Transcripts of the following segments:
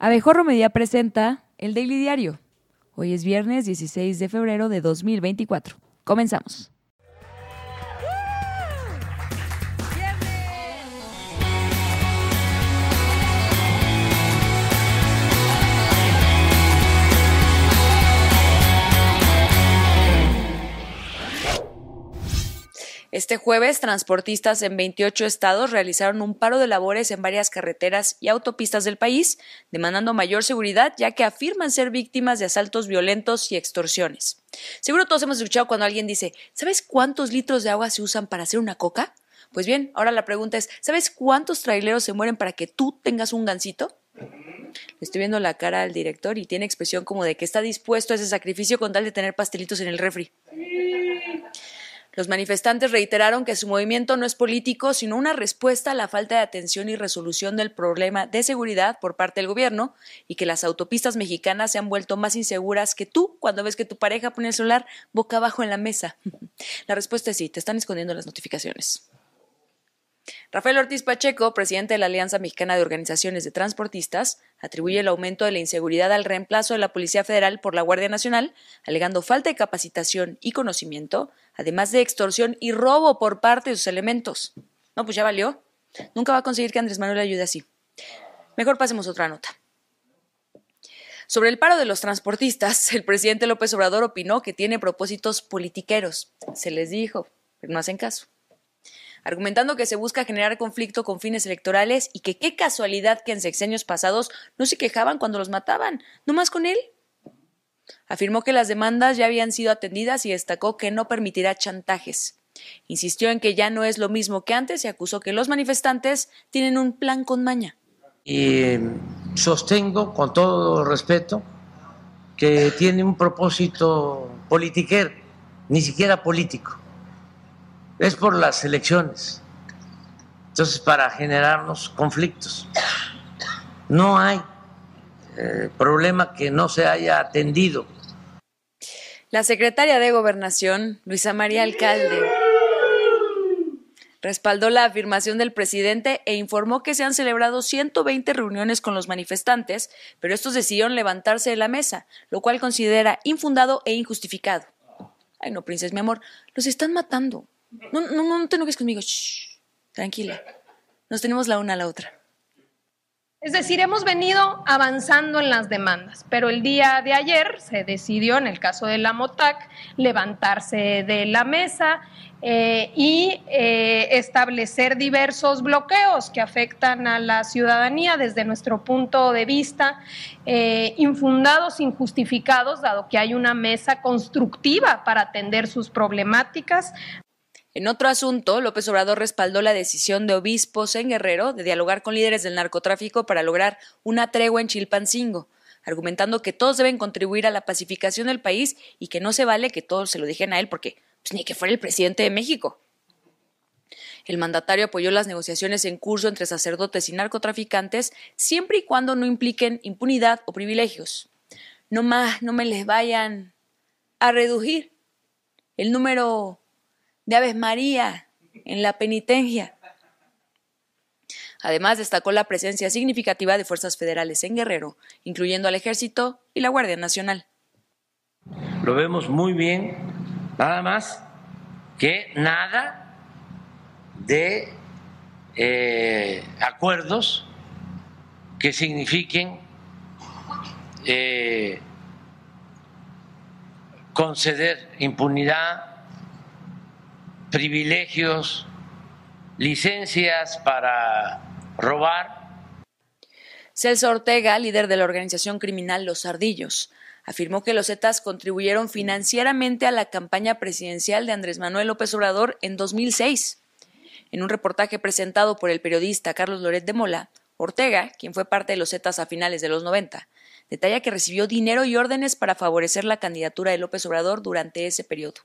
Abejorro Media presenta el Daily Diario. Hoy es viernes 16 de febrero de 2024. Comenzamos. Este jueves, transportistas en 28 estados realizaron un paro de labores en varias carreteras y autopistas del país, demandando mayor seguridad, ya que afirman ser víctimas de asaltos violentos y extorsiones. Seguro todos hemos escuchado cuando alguien dice, ¿sabes cuántos litros de agua se usan para hacer una coca? Pues bien, ahora la pregunta es, ¿sabes cuántos traileros se mueren para que tú tengas un gancito? Estoy viendo la cara al director y tiene expresión como de que está dispuesto a ese sacrificio con tal de tener pastelitos en el refri. Los manifestantes reiteraron que su movimiento no es político, sino una respuesta a la falta de atención y resolución del problema de seguridad por parte del gobierno y que las autopistas mexicanas se han vuelto más inseguras que tú cuando ves que tu pareja pone el celular boca abajo en la mesa. La respuesta es sí, te están escondiendo las notificaciones. Rafael Ortiz Pacheco, presidente de la Alianza Mexicana de Organizaciones de Transportistas, atribuye el aumento de la inseguridad al reemplazo de la Policía Federal por la Guardia Nacional, alegando falta de capacitación y conocimiento, además de extorsión y robo por parte de sus elementos. No, pues ya valió. Nunca va a conseguir que Andrés Manuel ayude así. Mejor pasemos otra nota. Sobre el paro de los transportistas, el presidente López Obrador opinó que tiene propósitos politiqueros. Se les dijo, pero no hacen caso argumentando que se busca generar conflicto con fines electorales y que qué casualidad que en sexenios pasados no se quejaban cuando los mataban, no más con él. Afirmó que las demandas ya habían sido atendidas y destacó que no permitirá chantajes. Insistió en que ya no es lo mismo que antes y acusó que los manifestantes tienen un plan con maña. Y sostengo con todo respeto que tiene un propósito politiquero, ni siquiera político es por las elecciones. Entonces, para generarnos conflictos. No hay eh, problema que no se haya atendido. La secretaria de Gobernación, Luisa María Alcalde, respaldó la afirmación del presidente e informó que se han celebrado 120 reuniones con los manifestantes, pero estos decidieron levantarse de la mesa, lo cual considera infundado e injustificado. Ay, no, princesa, mi amor, los están matando. No, no, no te enojes conmigo. tranquila. Nos tenemos la una a la otra. Es decir, hemos venido avanzando en las demandas, pero el día de ayer se decidió, en el caso de la MOTAC, levantarse de la mesa eh, y eh, establecer diversos bloqueos que afectan a la ciudadanía desde nuestro punto de vista, eh, infundados, injustificados, dado que hay una mesa constructiva para atender sus problemáticas, en otro asunto, López Obrador respaldó la decisión de obispos en Guerrero de dialogar con líderes del narcotráfico para lograr una tregua en Chilpancingo, argumentando que todos deben contribuir a la pacificación del país y que no se vale que todos se lo dejen a él porque pues, ni que fuera el presidente de México. El mandatario apoyó las negociaciones en curso entre sacerdotes y narcotraficantes siempre y cuando no impliquen impunidad o privilegios. No más, no me les vayan a reducir el número de Aves María en la penitencia. Además, destacó la presencia significativa de fuerzas federales en Guerrero, incluyendo al Ejército y la Guardia Nacional. Lo vemos muy bien, nada más que nada de eh, acuerdos que signifiquen eh, conceder impunidad privilegios, licencias para robar. Celso Ortega, líder de la organización criminal Los Ardillos, afirmó que los Zetas contribuyeron financieramente a la campaña presidencial de Andrés Manuel López Obrador en 2006. En un reportaje presentado por el periodista Carlos Loret de Mola, Ortega, quien fue parte de los Zetas a finales de los 90, detalla que recibió dinero y órdenes para favorecer la candidatura de López Obrador durante ese periodo.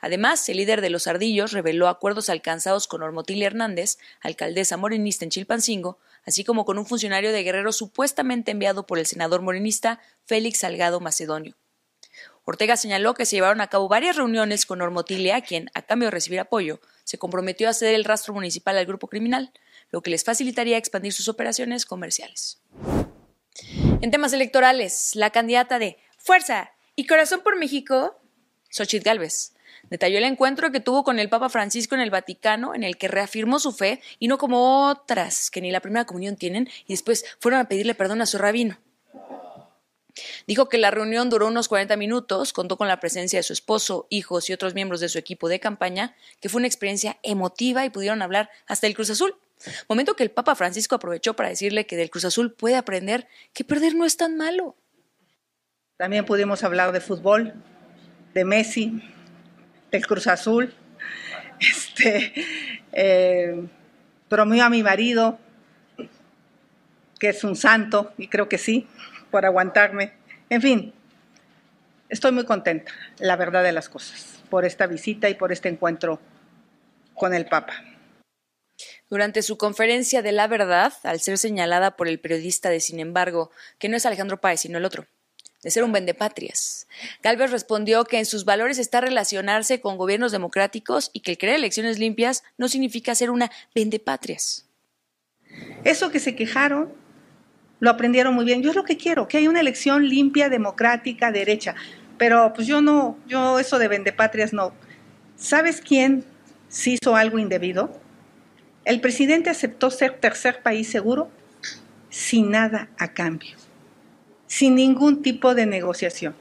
Además, el líder de los ardillos reveló acuerdos alcanzados con Ormotilia Hernández, alcaldesa morenista en Chilpancingo, así como con un funcionario de Guerrero supuestamente enviado por el senador morenista Félix Salgado Macedonio. Ortega señaló que se llevaron a cabo varias reuniones con Ormotilia, quien, a cambio de recibir apoyo, se comprometió a ceder el rastro municipal al grupo criminal, lo que les facilitaría expandir sus operaciones comerciales. En temas electorales, la candidata de Fuerza y Corazón por México, Xochitl Gálvez, detalló el encuentro que tuvo con el Papa Francisco en el Vaticano, en el que reafirmó su fe y no como otras que ni la primera comunión tienen y después fueron a pedirle perdón a su rabino. Dijo que la reunión duró unos 40 minutos, contó con la presencia de su esposo, hijos y otros miembros de su equipo de campaña, que fue una experiencia emotiva y pudieron hablar hasta el Cruz Azul. Momento que el Papa Francisco aprovechó para decirle que del Cruz Azul puede aprender que perder no es tan malo. También pudimos hablar de fútbol, de Messi, del Cruz Azul. Este, eh, a mi marido, que es un santo, y creo que sí, por aguantarme. En fin, estoy muy contenta, la verdad de las cosas, por esta visita y por este encuentro con el Papa. Durante su conferencia de la verdad, al ser señalada por el periodista de Sin embargo, que no es Alejandro Páez, sino el otro, de ser un vendepatrias. Galvez respondió que en sus valores está relacionarse con gobiernos democráticos y que el crear elecciones limpias no significa ser una vendepatrias. Eso que se quejaron lo aprendieron muy bien. Yo es lo que quiero, que haya una elección limpia, democrática, derecha. Pero pues yo no, yo eso de vendepatrias no. ¿Sabes quién se hizo algo indebido? El presidente aceptó ser tercer país seguro sin nada a cambio, sin ningún tipo de negociación,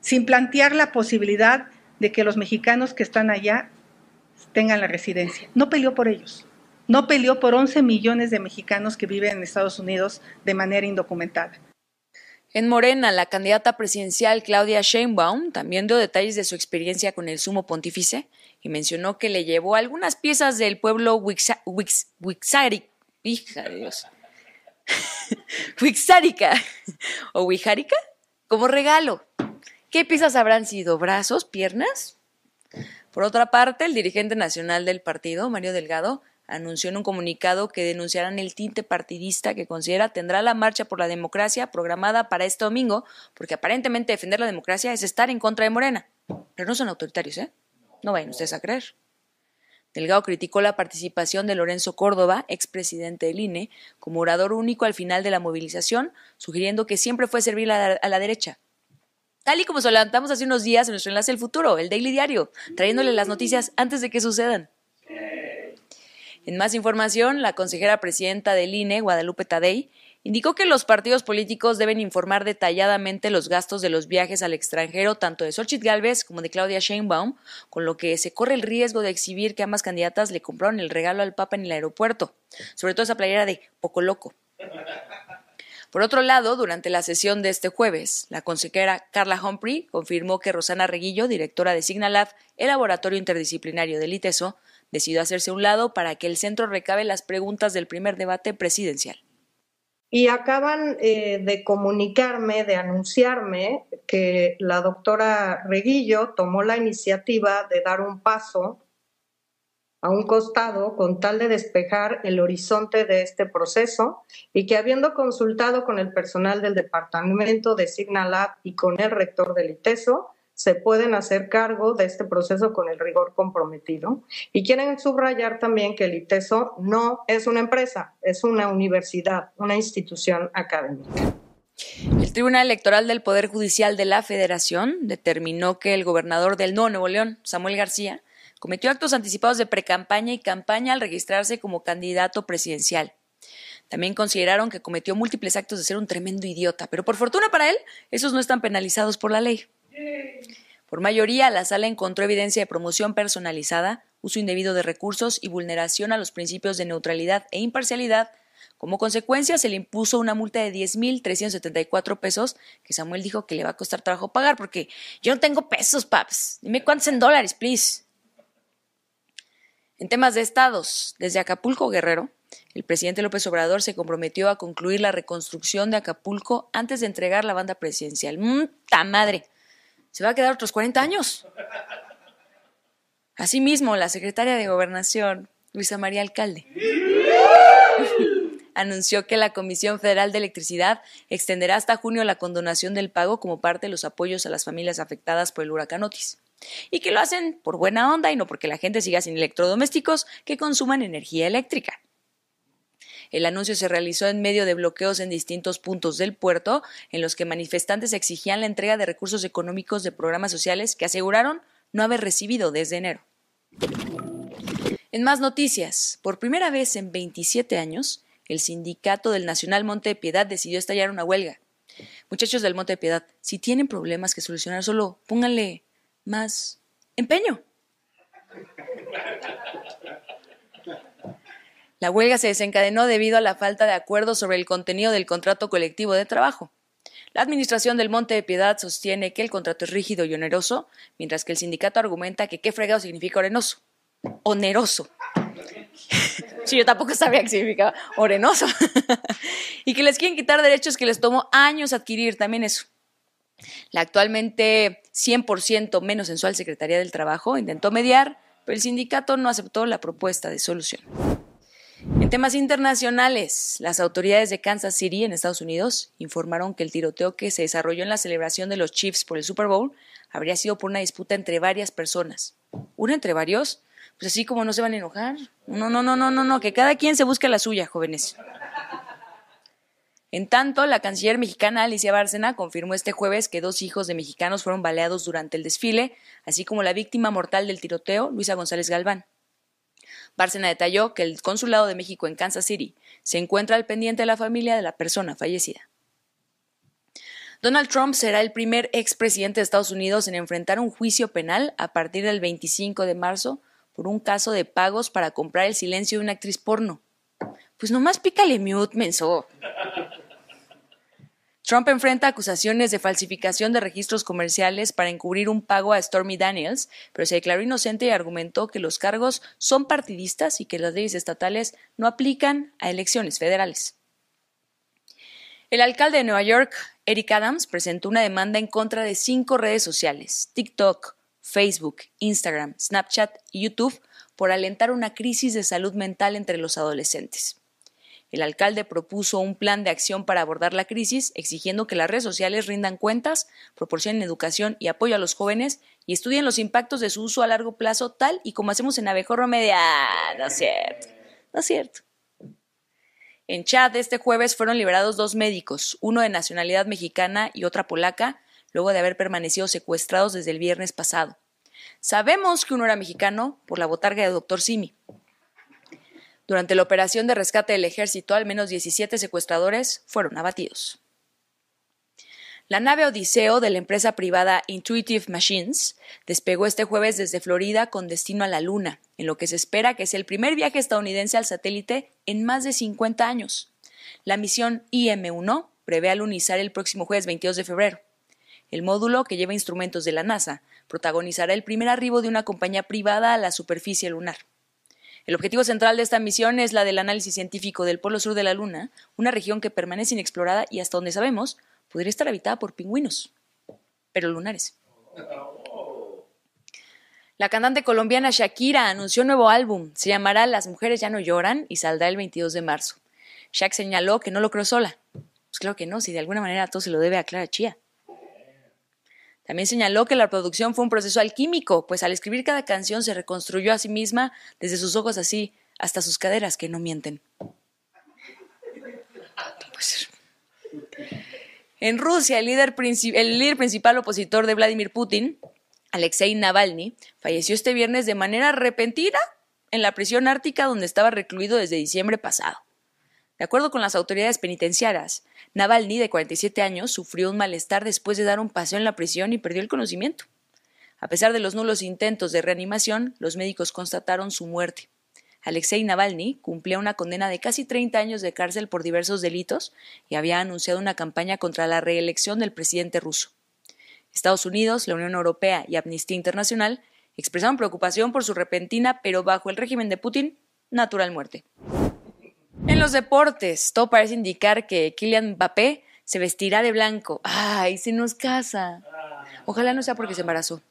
sin plantear la posibilidad de que los mexicanos que están allá tengan la residencia. No peleó por ellos. No peleó por 11 millones de mexicanos que viven en Estados Unidos de manera indocumentada. En Morena, la candidata presidencial Claudia Sheinbaum también dio detalles de su experiencia con el sumo pontífice y mencionó que le llevó algunas piezas del pueblo Wixárica, hija de Dios, Wixárica o Wijárica como regalo. ¿Qué piezas habrán sido? ¿Brazos? ¿Piernas? Por otra parte, el dirigente nacional del partido, Mario Delgado, anunció en un comunicado que denunciarán el tinte partidista que considera tendrá la marcha por la democracia programada para este domingo, porque aparentemente defender la democracia es estar en contra de Morena. Pero no son autoritarios, ¿eh? No vayan ustedes a creer. Delgado criticó la participación de Lorenzo Córdoba, expresidente del INE, como orador único al final de la movilización, sugiriendo que siempre fue servir a la, derecha. Tal y como se levantamos hace unos días en nuestro enlace El Futuro, el Daily Diario, trayéndole las noticias antes de que sucedan. En más información, la consejera presidenta del INE, Guadalupe Tadei, indicó que los partidos políticos deben informar detalladamente los gastos de los viajes al extranjero tanto de Xochitl Gálvez como de Claudia Sheinbaum, con lo que se corre el riesgo de exhibir que ambas candidatas le compraron el regalo al Papa en el aeropuerto, sobre todo esa playera de poco loco. Por otro lado, durante la sesión de este jueves, la consejera Carla Humphrey confirmó que Rosana Reguillo, directora de Signalab, el laboratorio interdisciplinario del ITESO, decidió hacerse a un lado para que el centro recabe las preguntas del primer debate presidencial. Y acaban eh, de comunicarme, de anunciarme que la doctora Reguillo tomó la iniciativa de dar un paso a un costado con tal de despejar el horizonte de este proceso y que habiendo consultado con el personal del departamento de Signalab y con el rector del ITESO, se pueden hacer cargo de este proceso con el rigor comprometido. Y quieren subrayar también que el ITESO no es una empresa, es una universidad, una institución académica. El Tribunal Electoral del Poder Judicial de la Federación determinó que el gobernador del Nuevo León, Samuel García, cometió actos anticipados de precampaña y campaña al registrarse como candidato presidencial. También consideraron que cometió múltiples actos de ser un tremendo idiota, pero por fortuna para él, esos no están penalizados por la ley. Por mayoría, la sala encontró evidencia de promoción personalizada, uso indebido de recursos y vulneración a los principios de neutralidad e imparcialidad. Como consecuencia, se le impuso una multa de 10.374 pesos que Samuel dijo que le va a costar trabajo pagar porque yo no tengo pesos, paps. Dime cuántos en dólares, please. En temas de estados, desde Acapulco Guerrero, el presidente López Obrador se comprometió a concluir la reconstrucción de Acapulco antes de entregar la banda presidencial. ¡Muta madre! Se va a quedar otros 40 años. Asimismo, la secretaria de Gobernación, Luisa María Alcalde, anunció que la Comisión Federal de Electricidad extenderá hasta junio la condonación del pago como parte de los apoyos a las familias afectadas por el huracán Otis. Y que lo hacen por buena onda y no porque la gente siga sin electrodomésticos que consuman energía eléctrica. El anuncio se realizó en medio de bloqueos en distintos puntos del puerto, en los que manifestantes exigían la entrega de recursos económicos de programas sociales que aseguraron no haber recibido desde enero. En más noticias, por primera vez en 27 años, el sindicato del Nacional Monte de Piedad decidió estallar una huelga. Muchachos del Monte de Piedad, si tienen problemas que solucionar, solo pónganle más empeño. La huelga se desencadenó debido a la falta de acuerdo sobre el contenido del contrato colectivo de trabajo. La administración del Monte de Piedad sostiene que el contrato es rígido y oneroso, mientras que el sindicato argumenta que qué fregado significa oneroso. Oneroso. sí, yo tampoco sabía qué significaba orenoso. y que les quieren quitar derechos que les tomó años adquirir, también eso. La actualmente 100% menos sensual Secretaría del Trabajo intentó mediar, pero el sindicato no aceptó la propuesta de solución. En temas internacionales, las autoridades de Kansas City, en Estados Unidos, informaron que el tiroteo que se desarrolló en la celebración de los Chiefs por el Super Bowl habría sido por una disputa entre varias personas. ¿Una entre varios? Pues así como no se van a enojar. No, no, no, no, no, no, que cada quien se busque la suya, jóvenes. En tanto, la canciller mexicana Alicia Bárcena confirmó este jueves que dos hijos de mexicanos fueron baleados durante el desfile, así como la víctima mortal del tiroteo, Luisa González Galván. Bárcena detalló que el Consulado de México en Kansas City se encuentra al pendiente de la familia de la persona fallecida. Donald Trump será el primer expresidente de Estados Unidos en enfrentar un juicio penal a partir del 25 de marzo por un caso de pagos para comprar el silencio de una actriz porno. Pues nomás pícale mute, menso. Trump enfrenta acusaciones de falsificación de registros comerciales para encubrir un pago a Stormy Daniels, pero se declaró inocente y argumentó que los cargos son partidistas y que las leyes estatales no aplican a elecciones federales. El alcalde de Nueva York, Eric Adams, presentó una demanda en contra de cinco redes sociales, TikTok, Facebook, Instagram, Snapchat y YouTube, por alentar una crisis de salud mental entre los adolescentes. El alcalde propuso un plan de acción para abordar la crisis, exigiendo que las redes sociales rindan cuentas, proporcionen educación y apoyo a los jóvenes y estudien los impactos de su uso a largo plazo, tal y como hacemos en Abejorro Media. No es cierto. No es cierto. En Chad este jueves fueron liberados dos médicos, uno de nacionalidad mexicana y otra polaca, luego de haber permanecido secuestrados desde el viernes pasado. Sabemos que uno era mexicano por la botarga de doctor Simi. Durante la operación de rescate del ejército, al menos 17 secuestradores fueron abatidos. La nave Odiseo de la empresa privada Intuitive Machines despegó este jueves desde Florida con destino a la Luna, en lo que se espera que sea el primer viaje estadounidense al satélite en más de 50 años. La misión IM-1 prevé alunizar el próximo jueves 22 de febrero. El módulo, que lleva instrumentos de la NASA, protagonizará el primer arribo de una compañía privada a la superficie lunar. El objetivo central de esta misión es la del análisis científico del polo sur de la Luna, una región que permanece inexplorada y hasta donde sabemos podría estar habitada por pingüinos, pero lunares. La cantante colombiana Shakira anunció un nuevo álbum, se llamará Las mujeres ya no lloran y saldrá el 22 de marzo. Shak señaló que no lo creó sola. Pues claro que no, si de alguna manera todo se lo debe a Clara Chía. También señaló que la producción fue un proceso alquímico, pues al escribir cada canción se reconstruyó a sí misma desde sus ojos así hasta sus caderas que no mienten. En Rusia, el líder, principal opositor de Vladimir Putin, Alexei Navalny, falleció este viernes de manera repentina en la prisión ártica donde estaba recluido desde diciembre pasado. De acuerdo con las autoridades penitenciarias, Navalny, de 47 años, sufrió un malestar después de dar un paseo en la prisión y perdió el conocimiento. A pesar de los nulos intentos de reanimación, los médicos constataron su muerte. Alexei Navalny cumplía una condena de casi 30 años de cárcel por diversos delitos y había anunciado una campaña contra la reelección del presidente ruso. Estados Unidos, la Unión Europea y Amnistía Internacional expresaron preocupación por su repentina, pero bajo el régimen de Putin, natural muerte. En los deportes, todo parece indicar que Kylian Mbappé se vestirá de blanco. ¡Ay, se nos casa! Ojalá no sea porque se embarazó.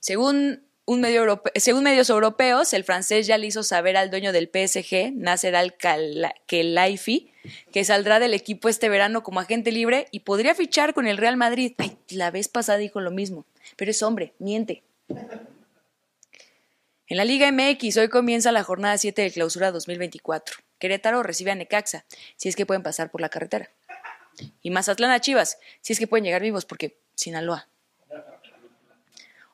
Según, un medio según medios europeos, el francés ya le hizo saber al dueño del PSG, Nasser Al-Khelaifi, que saldrá del equipo este verano como agente libre y podría fichar con el Real Madrid. Ay, la vez pasada dijo lo mismo, pero es hombre, miente. En la Liga MX hoy comienza la jornada 7 de clausura 2024. Querétaro recibe a Necaxa, si es que pueden pasar por la carretera. Y Mazatlán a Chivas, si es que pueden llegar vivos, porque Sinaloa.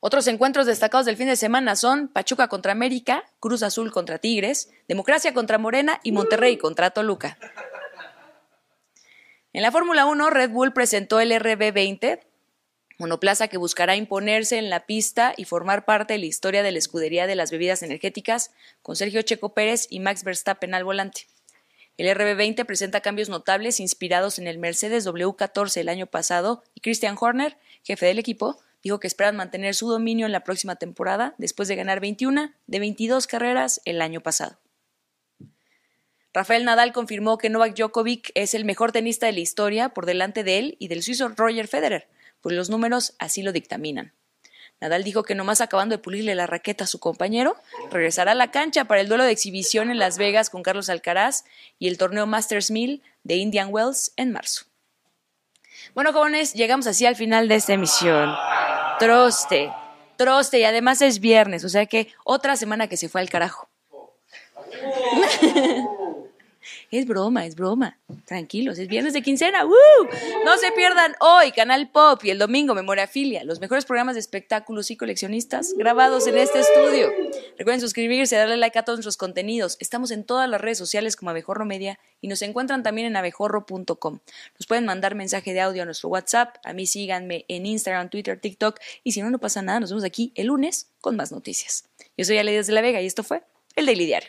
Otros encuentros destacados del fin de semana son Pachuca contra América, Cruz Azul contra Tigres, Democracia contra Morena y Monterrey contra Toluca. En la Fórmula 1, Red Bull presentó el RB20, monoplaza que buscará imponerse en la pista y formar parte de la historia de la escudería de las bebidas energéticas, con Sergio Checo Pérez y Max Verstappen al volante. El RB20 presenta cambios notables inspirados en el Mercedes W14 el año pasado y Christian Horner, jefe del equipo, dijo que esperan mantener su dominio en la próxima temporada después de ganar 21 de 22 carreras el año pasado. Rafael Nadal confirmó que Novak Djokovic es el mejor tenista de la historia por delante de él y del suizo Roger Federer, pues los números así lo dictaminan. Nadal dijo que nomás acabando de pulirle la raqueta a su compañero, regresará a la cancha para el duelo de exhibición en Las Vegas con Carlos Alcaraz y el torneo Masters 1000 de Indian Wells en marzo. Bueno, jóvenes, llegamos así al final de esta emisión. Troste, troste, y además es viernes, o sea que otra semana que se fue al carajo. Es broma, es broma. Tranquilos, es viernes de quincena. No se pierdan hoy Canal Pop y el domingo Memoria Filia, los mejores programas de espectáculos y coleccionistas grabados en este estudio. Recuerden suscribirse, darle like a todos nuestros contenidos. Estamos en todas las redes sociales como Abejorro Media y nos encuentran también en abejorro.com. Nos pueden mandar mensaje de audio a nuestro WhatsApp. A mí síganme en Instagram, Twitter, TikTok. Y si no, no pasa nada. Nos vemos aquí el lunes con más noticias. Yo soy Ale de la Vega y esto fue el Daily Diario.